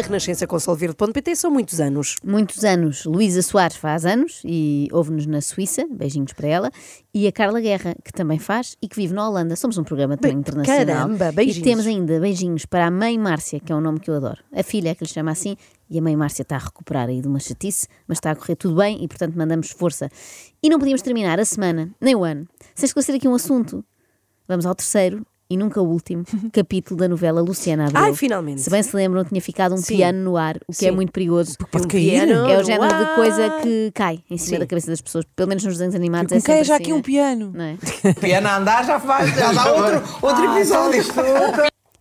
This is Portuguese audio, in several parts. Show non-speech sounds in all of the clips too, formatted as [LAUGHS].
na Renascença com solverde.pt são muitos anos. Muitos anos. Luísa Soares faz anos e ouve-nos na Suíça, beijinhos para ela. E a Carla Guerra, que também faz e que vive na Holanda. Somos um programa também Bem, internacional. caramba, beijinhos. E temos ainda beijinhos para a mãe Márcia, que é um nome que eu adoro. A filha é que lhe chama assim e a mãe Márcia está a recuperar aí de uma chatice, mas está a correr tudo bem e, portanto, mandamos força. E não podíamos terminar a semana, nem o ano, sem esclarecer aqui um assunto. Vamos ao terceiro e nunca último [LAUGHS] capítulo da novela Luciana Abreu. Ai, finalmente. Se bem se lembram, tinha ficado um Sim. piano no ar, o que é Sim. muito perigoso. Pode Um cair. piano É o género de coisa que cai em cima Sim. da cabeça das pessoas, pelo menos nos desenhos animados. Com é é sempre já assim, aqui um né? piano? Não é? [LAUGHS] Piano a andar já faz, já dá outro, outro episódio.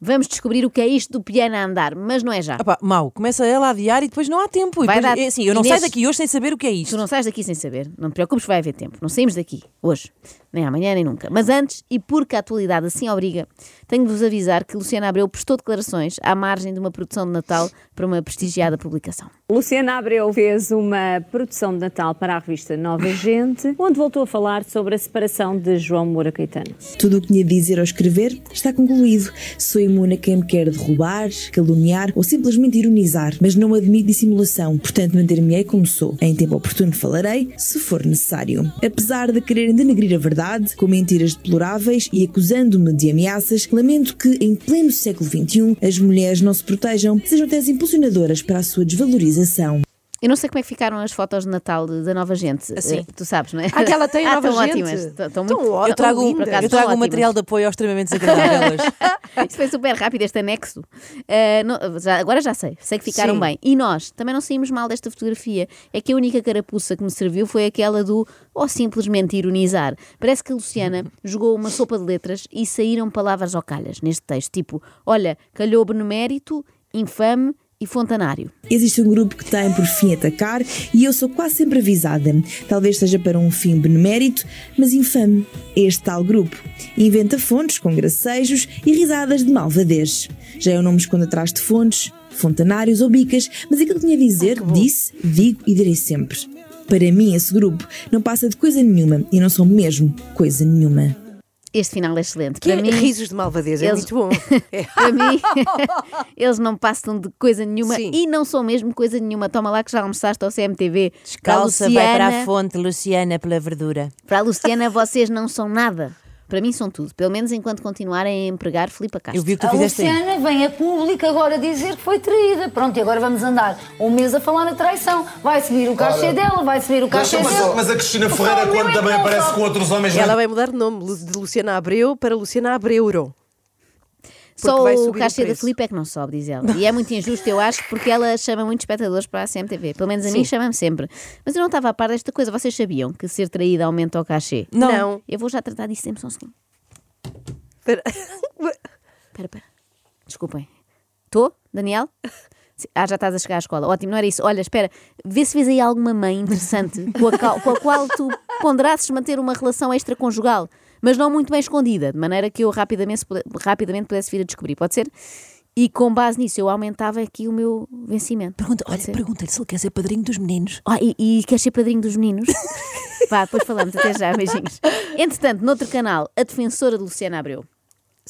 Vamos descobrir o que é isto do piano a andar, mas não é já. Ah pá, mau, começa ela a adiar e depois não há tempo. Vai depois, dar- é assim, eu não Inês- saio daqui hoje sem saber o que é isto. Tu não sais daqui sem saber, não te preocupes, vai haver tempo. Não saímos daqui hoje, nem amanhã, nem nunca. Mas antes, e porque a atualidade assim obriga, tenho de vos avisar que Luciana Abreu prestou declarações à margem de uma produção de Natal para uma prestigiada publicação. Luciana Abreu fez uma produção de Natal para a revista Nova Gente, onde voltou a falar sobre a separação de João Moura Caetano. Tudo o que tinha de dizer ou escrever está concluído. Sou imune a quem me quer derrubar, caluniar ou simplesmente ironizar, mas não admito dissimulação, portanto manter-me-ei como sou. Em tempo oportuno falarei, se for necessário. Apesar de quererem denegrir a verdade, com mentiras deploráveis e acusando-me de ameaças, lamento que, em pleno século XXI, as mulheres não se protejam, sejam até as impulsionadoras para a sua desvalorização. Eu não sei como é que ficaram as fotos de Natal de- da nova gente. Assim. Eh, tu sabes, não é? Ah, que ela tem a [LAUGHS] ah, nova tão gente. ótimas. Estão Tão muito, ó- Eu trago, lindas. por acaso, eu trago estão um material ótimas. de apoio extremamente desagradável [LAUGHS] hoje. Isto foi super rápido, este anexo. Uh, não- já- agora já sei, sei que ficaram Sim. bem. E nós também não saímos mal desta fotografia. É que a única carapuça que me serviu foi aquela do ou simplesmente ironizar. Parece que a Luciana jogou uma sopa de letras e saíram palavras ao calhas neste texto, tipo: olha, calhou benemérito, infame e fontanário. Existe um grupo que tem por fim atacar e eu sou quase sempre avisada. Talvez seja para um fim benemérito, mas infame. Este tal grupo inventa fontes com gracejos e risadas de malvadez. Já eu não me escondo atrás de fontes, fontanários ou bicas, mas aquilo que tinha a dizer, disse, digo e direi sempre. Para mim, esse grupo não passa de coisa nenhuma e não são mesmo coisa nenhuma. Este final é excelente. Que Para mim, risos de malvadez, é eles- muito bom. É. [LAUGHS] para mim, [LAUGHS] eles não passam de coisa nenhuma Sim. e não são mesmo coisa nenhuma. Toma lá que já almoçaste ao CMTV. Descalça, Para a vai para Luciana- a fonte, Luciana, pela verdura. Para a Luciana, vocês não são nada. Para mim são tudo. Pelo menos enquanto continuarem a empregar Filipe Castro. Eu vi o que tu A fizeste aí. Luciana vem a público agora dizer que foi traída. Pronto, e agora vamos andar um mês a falar na traição. Vai subir o cachê dela, vai subir o cachê Mas, dela. mas a Cristina Ferreira, quando meu também aparece com outros homens, Ela vai mudar de nome de Luciana Abreu para Luciana Abreuro. Só o cachê da. Filipe é que não sobe, diz ela. E é muito injusto, eu acho, porque ela chama muitos espectadores para a CMTV. Pelo menos a mim Sim. chama-me sempre. Mas eu não estava a par desta coisa. Vocês sabiam que ser traída aumenta o cachê? Não. Não. Eu vou já tratar disso sempre só um segundo. Espera. Espera, espera. Desculpem. Estou, Daniel? Ah, já estás a chegar à escola. Ótimo, não era isso. Olha, espera, vê se vês aí alguma mãe interessante com a, qual, com a qual tu ponderasses manter uma relação extraconjugal, mas não muito bem escondida, de maneira que eu rapidamente, rapidamente pudesse vir a descobrir. Pode ser? E com base nisso eu aumentava aqui o meu vencimento. Pergunta, olha, pergunta-lhe se ele quer ser padrinho dos meninos. Ah, e, e queres ser padrinho dos meninos? [LAUGHS] Vá, depois falamos. Até já, beijinhos. Entretanto, noutro canal, a defensora de Luciana Abreu.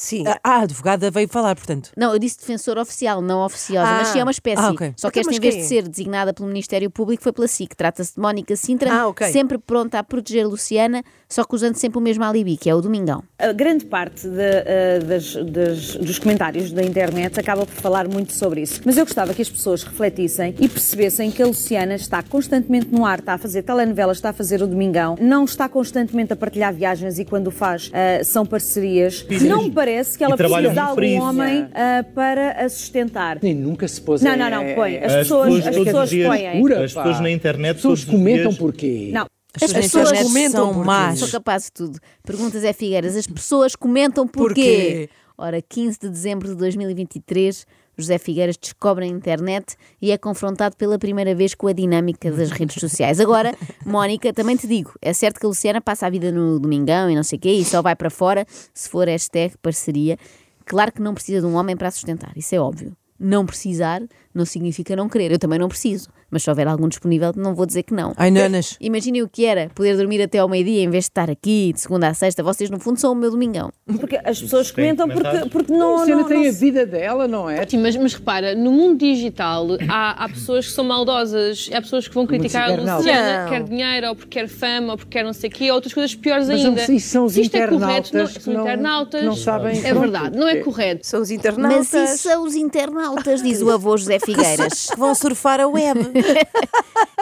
Sim. Ah, a advogada veio falar, portanto. Não, eu disse defensora oficial, não oficiosa, mas Ah. sim é uma espécie. Ah, ok. Só que Então, esta, em mas vez de é? ser designada pelo Ministério Público, foi pela SIC. Trata-se de Mónica Sintra, Ah, ok. sempre pronta a proteger Luciana, só que usando sempre o mesmo alibi, que é o Domingão. A grande parte de, eh, das- das- dos comentários da internet acaba por falar muito sobre isso. Mas eu gostava que as pessoas refletissem e percebessem que a Luciana está constantemente no ar, está a fazer telenovelas, está a fazer o Domingão, não está constantemente a partilhar viagens e quando o faz eh, são parcerias. Não me parece que ela trabalha precisa de algum homem eh, para a sustentar. Nem nunca se pôs Não, não, não, põe. As As pessoas, pessoas as pessoas dias- põem. Pura, As pessoas na internet As pessoas comentam dias- porquê? Não. As pessoas, As pessoas internet comentam são más. Sou capaz de tudo. Pergunta Zé Figueiras, as pessoas comentam porquê? Porquê? Ora, 15 de dezembro de 2023, José Figueiras descobre a internet e é confrontado pela primeira vez com a dinâmica das redes sociais. Agora, Mónica, também te digo, é certo que a Luciana passa a vida no Domingão e não sei o quê e só vai para fora se for hashtag parceria. Claro que não precisa de um homem para a sustentar, isso é óbvio. Não precisar não significa não querer. Eu também não preciso. Mas se houver algum disponível, não vou dizer que não. Ai, nanas. [LAUGHS] Imaginem o que era poder dormir até ao meio-dia em vez de estar aqui de segunda a sexta. Vocês, no fundo, são o meu domingão. Porque as pessoas comentam porque, porque não. A Luciana não, tem não a vida dela, não é? Sim, mas, mas repara, no mundo digital há, há pessoas que são maldosas, há pessoas que vão criticar a. Luciana, Não. quer dinheiro, ou porque quer fama, ou porque quer não sei o quê, ou outras coisas piores Mas ainda. isso são os é correto, internautas não, que são não- internautas. não sabem, É verdade, não é correto. São os Mas internautas. isso são os internautas, diz o avô José Figueiras. Que vão surfar a web. [LAUGHS]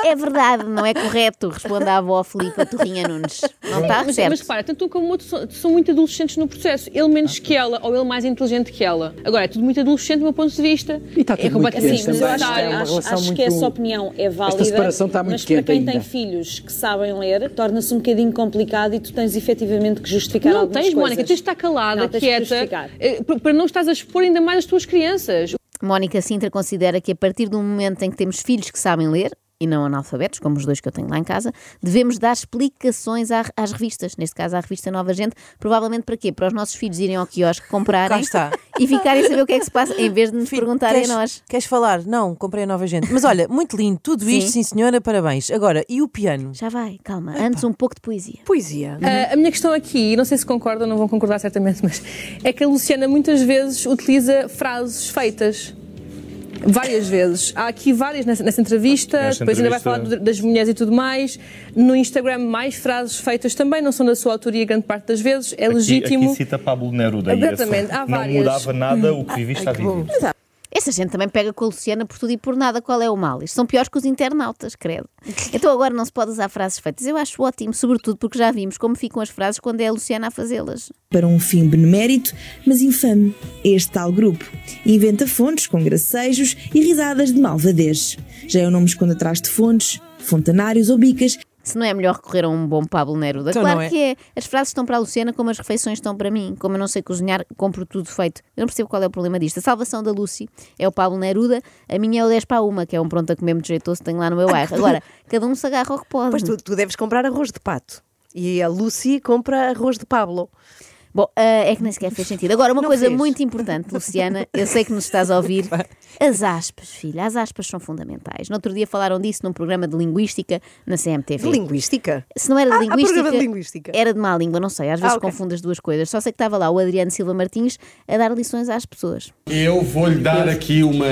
É verdade, não é correto, responde a avó Filipa Torrinha Nunes. Não está Mas, certo. mas repara, tanto um como o outro são, são muito adolescentes no processo. Ele menos que ela, ou ele mais inteligente que ela. Agora, é tudo muito adolescente do meu ponto de vista. E está é tudo muito completamente quente Sim, mas eu acho. É acho- acho que muito- essa opinião é válida. separação está muito mas para quem ainda. tem filhos que sabem ler, torna-se um bocadinho complicado e tu tens efetivamente que justificar Não algumas tens, coisas. Mónica, tens de estar calada, Não, tens quieta, justificar. eh, para não estás a expor ainda mais as tuas crianças. Mónica Sintra considera que a partir do momento em que temos filhos que sabem ler, e não analfabetos, como os dois que eu tenho lá em casa, devemos dar explicações às revistas, neste caso à revista Nova Gente, provavelmente para quê? Para os nossos filhos irem ao quiosque comprarem. [LAUGHS] e ficarem a saber o que é que se passa, em vez de nos Filho, perguntarem queres, a nós. Queres falar? Não, comprei a nova gente. Mas olha, muito lindo, tudo isto, sim senhora, parabéns. Agora, e o piano? Já vai, calma, antes um pouco de poesia. Poesia. Ah, a minha questão aqui, e não sei se concordam, não vão concordar certamente, mas é que a Luciana muitas vezes utiliza frases feitas. Várias vezes. Há aqui várias nessa, nessa entrevista, depois ainda vai entrevista- falar das mulheres e tudo mais. No Instagram, mais frases feitas também, não são da sua autoria grande parte das vezes, é Aqui, legítimo. aqui cita Pablo Neruda. e Exatamente, há Não várias. mudava nada o que viviste a viver. Essa gente também pega com a Luciana por tudo e por nada. Qual é o mal? Isto são piores que os internautas, credo. [LAUGHS] Então agora não se pode usar frases feitas. Eu acho ótimo, sobretudo porque já vimos como ficam as frases quando é a Luciana a fazê-las. para um fim benemérito, mas infame. Este tal grupo inventa fontes com gracejos e risadas de malvadez. Já é o nome esconde atrás de fontes, fontanários ou bicas Se não é melhor recorrer a um bom Pablo Neruda? Então claro é. que é. As frases estão para a Luciana como as refeições estão para mim. Como eu não sei cozinhar, compro tudo feito. Eu não percebo qual é o problema disto. A salvação da Lucy é o Pablo Neruda, a minha é o 10 para uma, que é um pronto a comer muito jeitoso tenho lá no meu bairro. [LAUGHS] Agora, cada um se agarra ao que pode. Pois tu, tu deves comprar arroz de pato. E a Lucy compra arroz de Pablo. Bom, ah, é que nem sequer fez sentido. Agora, uma Não coisa fez. muito importante, Luciana, eu sei que nos estás a ouvir. [LAUGHS] As aspas, filha, as aspas são fundamentais. No outro dia falaram disso num programa de linguística na CMTV. De linguística. Se não era de Ah, linguística, programa de linguística. era de má língua, não sei. Às vezes Ah, ok. confundo as duas coisas. Só sei que estava lá o Adriano Silva Martins a dar lições às pessoas. Eu vou-lhe dar aqui uma,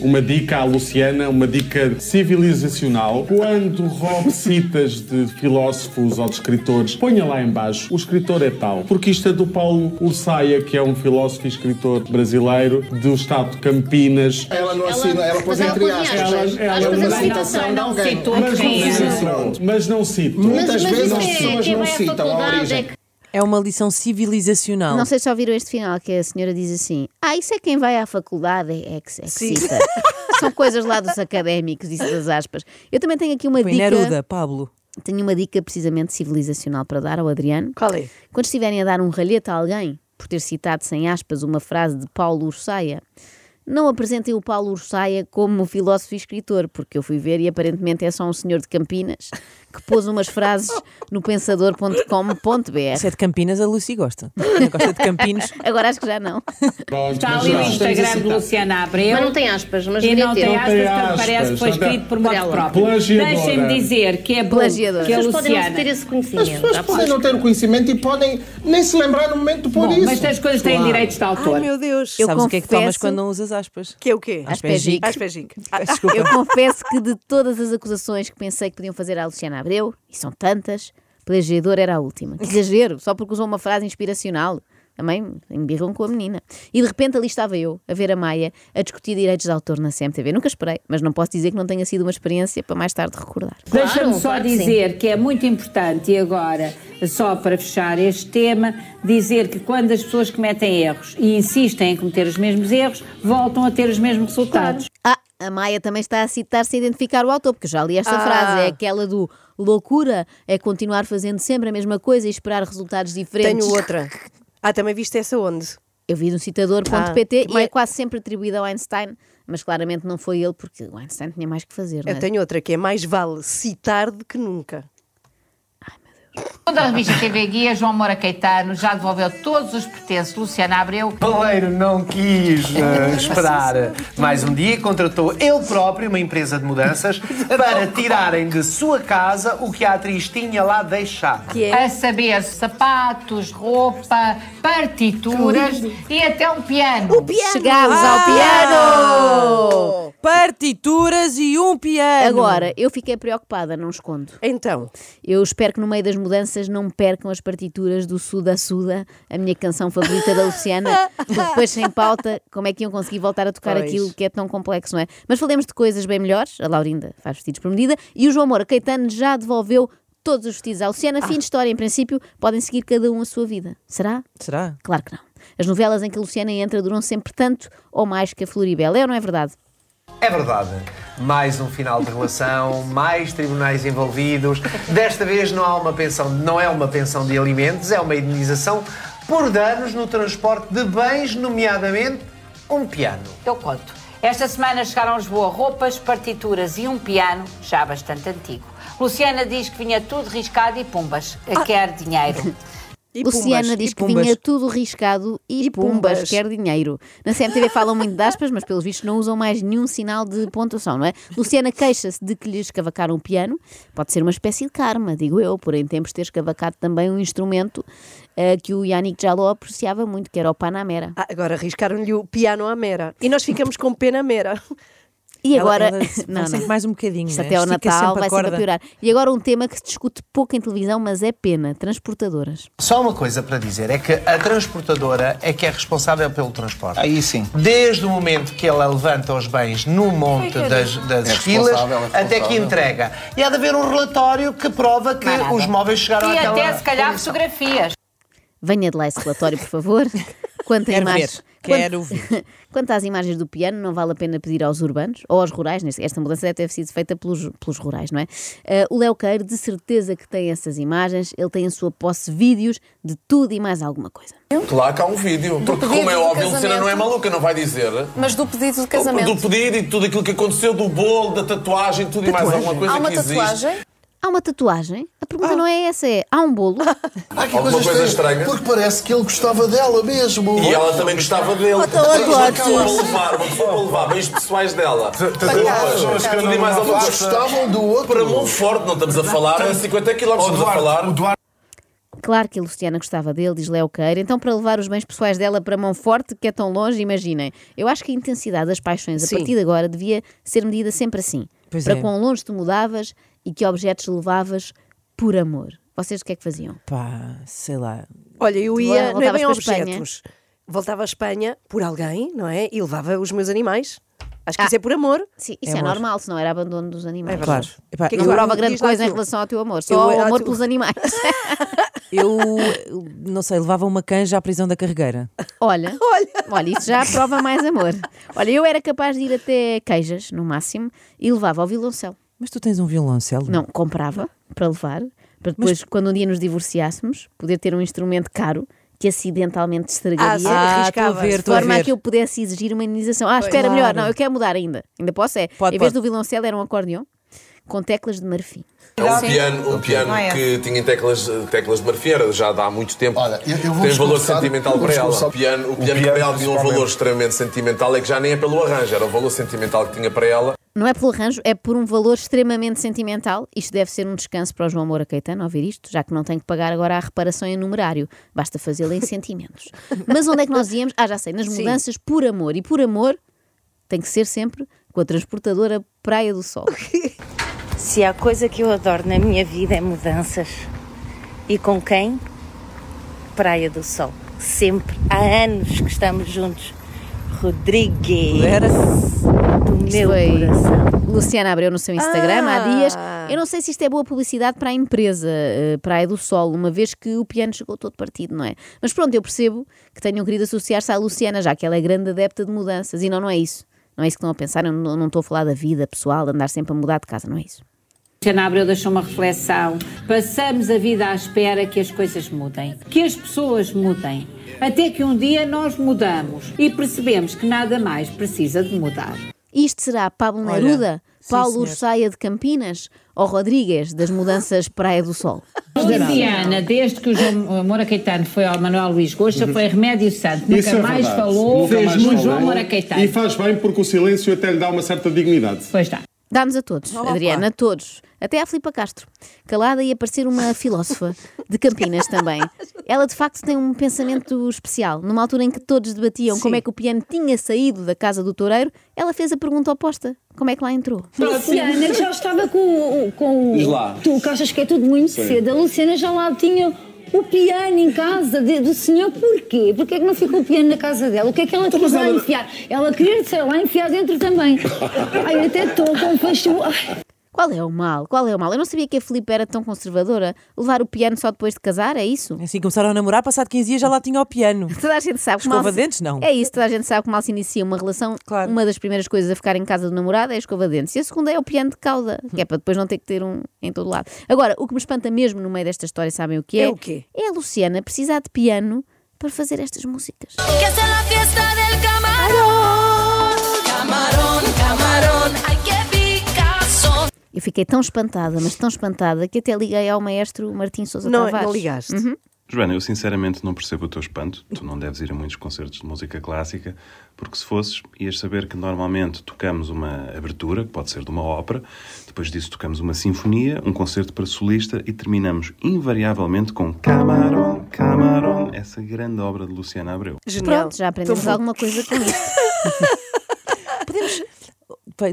uma dica à Luciana, uma dica civilizacional. Quando roube citas de filósofos ou de escritores, ponha lá em baixo, o escritor é tal. Porque isto é do Paulo Ursaia, que é um filósofo e escritor brasileiro do estado de Campinas. Ela não assina, ela pôs entre aspas. Ela, ela que uma ela citação não citou mas não quem era. citou. Mas não citou. Muitas Mas vezes isso as é- pessoas não citam a é origem. que- É uma lição civilizacional. Não sei se já ouviram este final, que a senhora diz assim: Ah, isso é quem vai à faculdade, é, é que, é que cita. São coisas lá dos académicos, disse das aspas. Eu também tenho aqui uma Põe dica. Neruda, Pablo. Tenho uma dica precisamente civilizacional para dar ao Adriano. Qual é? Quando estiverem a dar um ralhete a alguém por ter citado sem aspas uma frase de Paulo Ursaia, não apresentem o Paulo Ursaia como filósofo e escritor, porque eu fui ver e aparentemente é só um senhor de Campinas que pôs umas frases no pensador.com.br. Se é de Campinas, a Lucy gosta. Gosta de Campinos. [LAUGHS] Agora acho que já não. Está ali o. Instagram de Luciana Abreu. Mas não tem aspas, mas E não ter. tem aspas, parece que foi aspas, escrito por modo Ela. próprio. Deixem-me dizer que é bom que a As pessoas podem não ter esse As conhecimento. pessoas já podem não ter o conhecimento e podem nem se lembrar no momento de pôr Bom, isso. mas as coisas têm direitos de autor. Ai, meu Deus. Eu Sabes o que é que tomas quando não usas aspas? Que é o quê? Ah, Desculpa. Eu confesso que de todas as acusações que pensei que podiam fazer à Luciana Abreu, e são tantas, plagiador era a última. Que exagero, só porque usou uma frase inspiracional. Também embirram com a menina. E de repente ali estava eu, a ver a Maia, a discutir direitos de autor na CMTV. Nunca esperei, mas não posso dizer que não tenha sido uma experiência para mais tarde recordar. Deixa-me só claro que dizer que é muito importante, e agora, só para fechar este tema, dizer que quando as pessoas cometem erros e insistem em cometer os mesmos erros, voltam a ter os mesmos resultados. Ah, a Maia também está a citar sem identificar o autor, porque já li esta Ah. frase. É aquela do loucura é continuar fazendo sempre a mesma coisa e esperar resultados diferentes. Tenho outra. Ah, também viste essa onde? Eu vi no citador.pt Ah, e é quase sempre atribuída ao Einstein, mas claramente não foi ele, porque o Einstein tinha mais que fazer. Não Eu é? tenho outra que é mais vale citar do que nunca. Toda a revista TV Guia, João Moura Caetano já devolveu todos os pertences de Luciana Abreu. Baleiro não quis eh, esperar mais um dia e contratou ele próprio uma empresa de mudanças [LAUGHS] para tirarem de sua casa o que a atriz tinha lá deixado. A saber, sapatos, roupa, partituras e até um piano. O piano! Chegámos ao piano! Partituras e um piano. Agora, eu fiquei preocupada, não escondo. Então? Eu espero que no meio das mudanças não percam as partituras do Suda Suda, a minha canção favorita da Luciana, porque depois sem pauta, como é que iam conseguir voltar a tocar Pois. aquilo que é tão complexo, não é? Mas falemos de coisas bem melhores. A Laurinda faz vestidos por medida e o João Moura Caetano já devolveu todos os vestidos à Luciana. Fim de história, em princípio, podem seguir cada um a sua vida. Será? Será? Claro que não. As novelas em que a Luciana entra duram sempre tanto ou mais que a Floribela. É ou não é verdade? É verdade. Mais um final de relação, mais tribunais envolvidos. Desta vez não há uma pensão, não é uma pensão de alimentos, é uma indenização por danos no transporte de bens, nomeadamente um piano. Eu conto. Esta semana chegaram a Lisboa roupas, partituras e um piano, já bastante antigo. Luciana diz que vinha tudo riscado e pumbas, quer dinheiro. Luciana diz que vinha tudo riscado e, pumbas, pumbas. quer dinheiro. Na CMTV [LAUGHS] falam muito de aspas, mas pelos vistos não usam mais nenhum sinal de pontuação, não é? Luciana queixa-se de que lhe escavacaram o piano. Pode ser uma espécie de karma, digo eu, por em tempos ter escavacado também um instrumento eh, que o Yannick Jaló apreciava muito, que era o Panamera. Ah, agora arriscaram-lhe o piano à mera. E nós ficamos com pena mera. E Ela- agora. ela [LAUGHS] vai sempre mais um bocadinho, Isto né? até ao Estica Natal sempre vai sempre a piorar. E agora um tema que se discute pouco em televisão, mas é pena: transportadoras. Só uma coisa para dizer, é que a transportadora é que é responsável pelo transporte. Aí sim. Desde o momento que ela levanta os bens no monte das, das É é até que entrega. E há de haver um relatório que prova que Mais nada. os móveis chegaram E àquela até se calhar condição. fotografias. Venha de lá esse relatório, por favor. [LAUGHS] Quanto a imagens- ver, quero quanto- [LAUGHS] Quanto às imagens do piano, não vale a pena pedir aos urbanos ou aos rurais. Esta mudança deve ter sido feita pelos, pelos rurais, não é? Eh, o Léo Queiro, de certeza que tem essas imagens, ele tem em sua posse vídeos de tudo e mais alguma coisa. Claro que há um vídeo. Porque, como é óbvio, a Luciana não é maluca, não vai dizer. Mas do pedido de casamento. Do pedido e tudo aquilo que aconteceu, do bolo, da tatuagem, tudo e mais alguma coisa Há uma que existe. Há uma tatuagem? A pergunta não é essa, é há um bolo? [LAUGHS] Há aqui Alguma coisa estranha? Porque parece que ele gostava dela mesmo. E ela também gostava dele. então Mas agora- para levar, mas para levar bens pessoais dela. Roupas, tudo e mais alguma Eles coisa. gostavam do outro. Para Monforte, não estamos a falar a 50 km, estamos a falar. Claro que a Luciana gostava dele, diz Léo Queiro. Então, para levar os bens pessoais dela para Monforte, que é tão longe, imaginem. Eu acho que a intensidade das paixões a Sim. partir de agora devia ser medida sempre assim. Pois para é. quão longe tu mudavas e que objetos levavas por amor. Vocês o que é que faziam? Pá, sei lá. Olha, eu ia, não é bem para a Espanha? objetos. Voltava à Espanha por alguém, não é? E levava os meus animais. Acho que isso é por amor. Sim, isso é, normal, se não era abandono dos animais. É verdade. Claro. Epá, Que não eu- prova grande coisa em relação ao teu amor, Eu- só o ah, amor tu- pelos animais. [LAUGHS] Eu, não sei, levava uma canja à prisão da carregueira. [LAUGHS] Olha, olha, isso já prova mais amor. Olha, eu era capaz de ir até queijas, no máximo, e levava ao violoncelo. Mas tu tens um violoncelo? Não, comprava para levar, para depois, quando um dia nos divorciássemos, poder ter um instrumento caro que acidentalmente estragaria, Ah, estou a ver, de estou a forma a que eu pudesse exigir uma indenização. Ah, espera, Claro. melhor, não, eu quero mudar ainda. Ainda posso, é. Pode, em vez pode. do violoncelo era um acordeão com teclas de marfim. É um piano, um piano Não é que tinha teclas, teclas de marfim, era já de há muito tempo. eu- eu vou Tem valor sentimental eu vou para ela. O piano, o o piano para ela tinha um principalmente. valor extremamente sentimental, é que já nem é pelo arranjo, era o valor sentimental que tinha para ela. Não é pelo arranjo, é por um valor extremamente sentimental. Isto deve ser um descanso para o João Moura Caetano ouvir isto, já que não tem que pagar agora a reparação em numerário. Basta fazê-la em sentimentos. Mas onde é que nós íamos? Ah, já sei, nas Sim. mudanças por amor. E por amor tem que ser sempre com a transportadora Praia do Sol. [LAUGHS] Se há coisa que eu adoro na minha vida é mudanças. E com quem? Praia do Sol. Sempre. Há anos que estamos juntos. Rodrigues. Era? Do Isto meu foi coração. Luciana abriu no seu Instagram há Ah. dias. Eu não sei se isto é boa publicidade para a empresa eh, Praia do Sol, uma vez que o piano chegou todo partido, não é? Mas pronto, eu percebo que tenham querido associar-se à Luciana, já que ela é grande adepta de mudanças. E não, não é isso. Não é isso que estão a pensar. Eu não, não estou a falar da vida pessoal, de andar sempre a mudar de casa, não é isso. Luciana Abreu deixou uma reflexão. Passamos a vida à espera que as coisas mudem, que as pessoas mudem, até que um dia nós mudamos e percebemos que nada mais precisa de mudar. Isto será Pablo Olha, Neruda? Paulo senhor. Saia de Campinas ou Rodrigues das mudanças Praia do Sol? Luciana, desde que o João Moura Caetano foi ao Manuel Luís Gosta, foi remédio santo. Nunca Isso é mais verdade. falou Nunca mais no falou. João Moura Caetano. E faz bem porque o silêncio até lhe dá uma certa dignidade. Pois está. Dá-nos a todos. Adriana, a todos. Até à Filipa Castro. Calada e a parecer uma filósofa de Campinas também. [LAUGHS] Ela de facto tem um pensamento especial. Numa altura em que todos debatiam como é que o piano tinha saído da casa do toureiro, ela fez a pergunta oposta. Como é que lá entrou? Luciana já estava com, com. Tu que achas que é tudo muito Sim. cedo. A Luciana já lá tinha o piano em casa de- do senhor. Porquê? Porquê é que não ficou o piano na casa dela? O que é que ela quis lá enfiar? Ela queria, sei lá, enfiar dentro também. Ai, até estou com facho. Qual é o mal? Qual é o mal? Eu não sabia que a Filipe era tão conservadora. Levar o piano só depois de casar, é isso? Assim começaram a namorar, passado 15 dias já lá tinha o piano. [LAUGHS] Toda a gente sabe que Escova mal se- dentes, não. É isso, toda a gente sabe que mal se inicia uma relação. Uma das primeiras coisas a ficar em casa do namorado é a escova de dentes. E a segunda é o piano de cauda, que é para depois não ter que ter um em todo lado. Agora, o que me espanta mesmo no meio desta história, sabem o que é? É o quê? É a Luciana precisar de piano para fazer estas músicas. Que es la fiesta del camarón. Eu fiquei tão espantada, mas tão espantada, que até liguei ao maestro Martim Sousa Não- Tavares. não ligaste? Uhum. Joana, eu sinceramente não percebo o teu espanto. Tu não deves ir a muitos concertos de música clássica, porque se fosses, ias saber que normalmente tocamos uma abertura, que pode ser de uma ópera, depois disso tocamos uma sinfonia, um concerto para solista e terminamos invariavelmente com Camarón, Camarón, essa grande obra de Luciana Abreu. Pronto, já aprendemos alguma coisa com isto. [LAUGHS]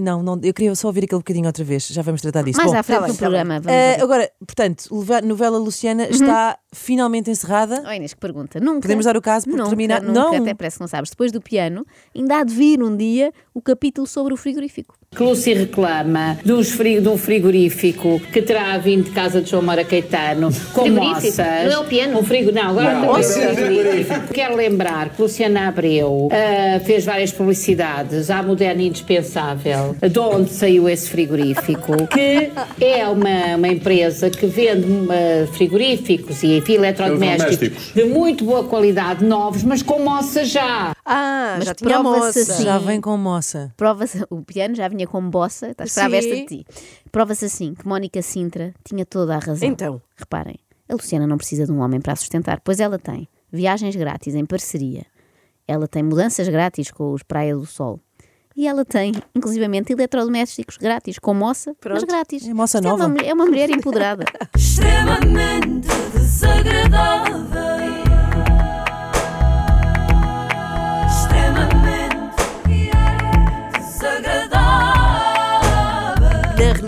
Não, não, eu queria só ouvir aquele bocadinho outra vez. Já vamos tratar disso. Mais Bom, à frente tá do bem, tá programa, ouvir. agora, portanto, novela Luciana está finalmente encerrada. Oh, Inês, que pergunta. Nunca. Podemos dar o caso por nunca, terminar? Nunca, Não. até parece que não sabes. Depois do piano, ainda há de vir um dia o capítulo sobre o frigorífico. Que Lucy reclama dos fri- do frigorífico que terá vindo de casa de João Moura Caetano com Frigorífico? moças. Não é o piano? O frigo, não, agora Não, estou a esse é ver o frigorífico. Quero lembrar que Luciana Abreu ah, fez várias publicidades à Moderna Indispensável, de onde saiu esse frigorífico, que é uma, uma empresa que vende ah, frigoríficos e enfim, eletrodomésticos de muito boa qualidade, novos, mas com moça já. Ah, Mas já tinha moça. assim. Já vem com moça. Prova-se, o piano já vinha com bossa, está a esperar Sim. esta de ti. Prova-se assim que Mónica Sintra tinha toda a razão. Então? Reparem, a Luciana não precisa de um homem para a sustentar, pois ela tem viagens grátis em parceria, ela tem mudanças grátis com os Praia do Sol. E ela tem, inclusivamente, eletrodomésticos grátis, com moça, mas Pronto. grátis. É moça Isto nova. É uma, mulher- é uma mulher empoderada. Extremamente desagradável.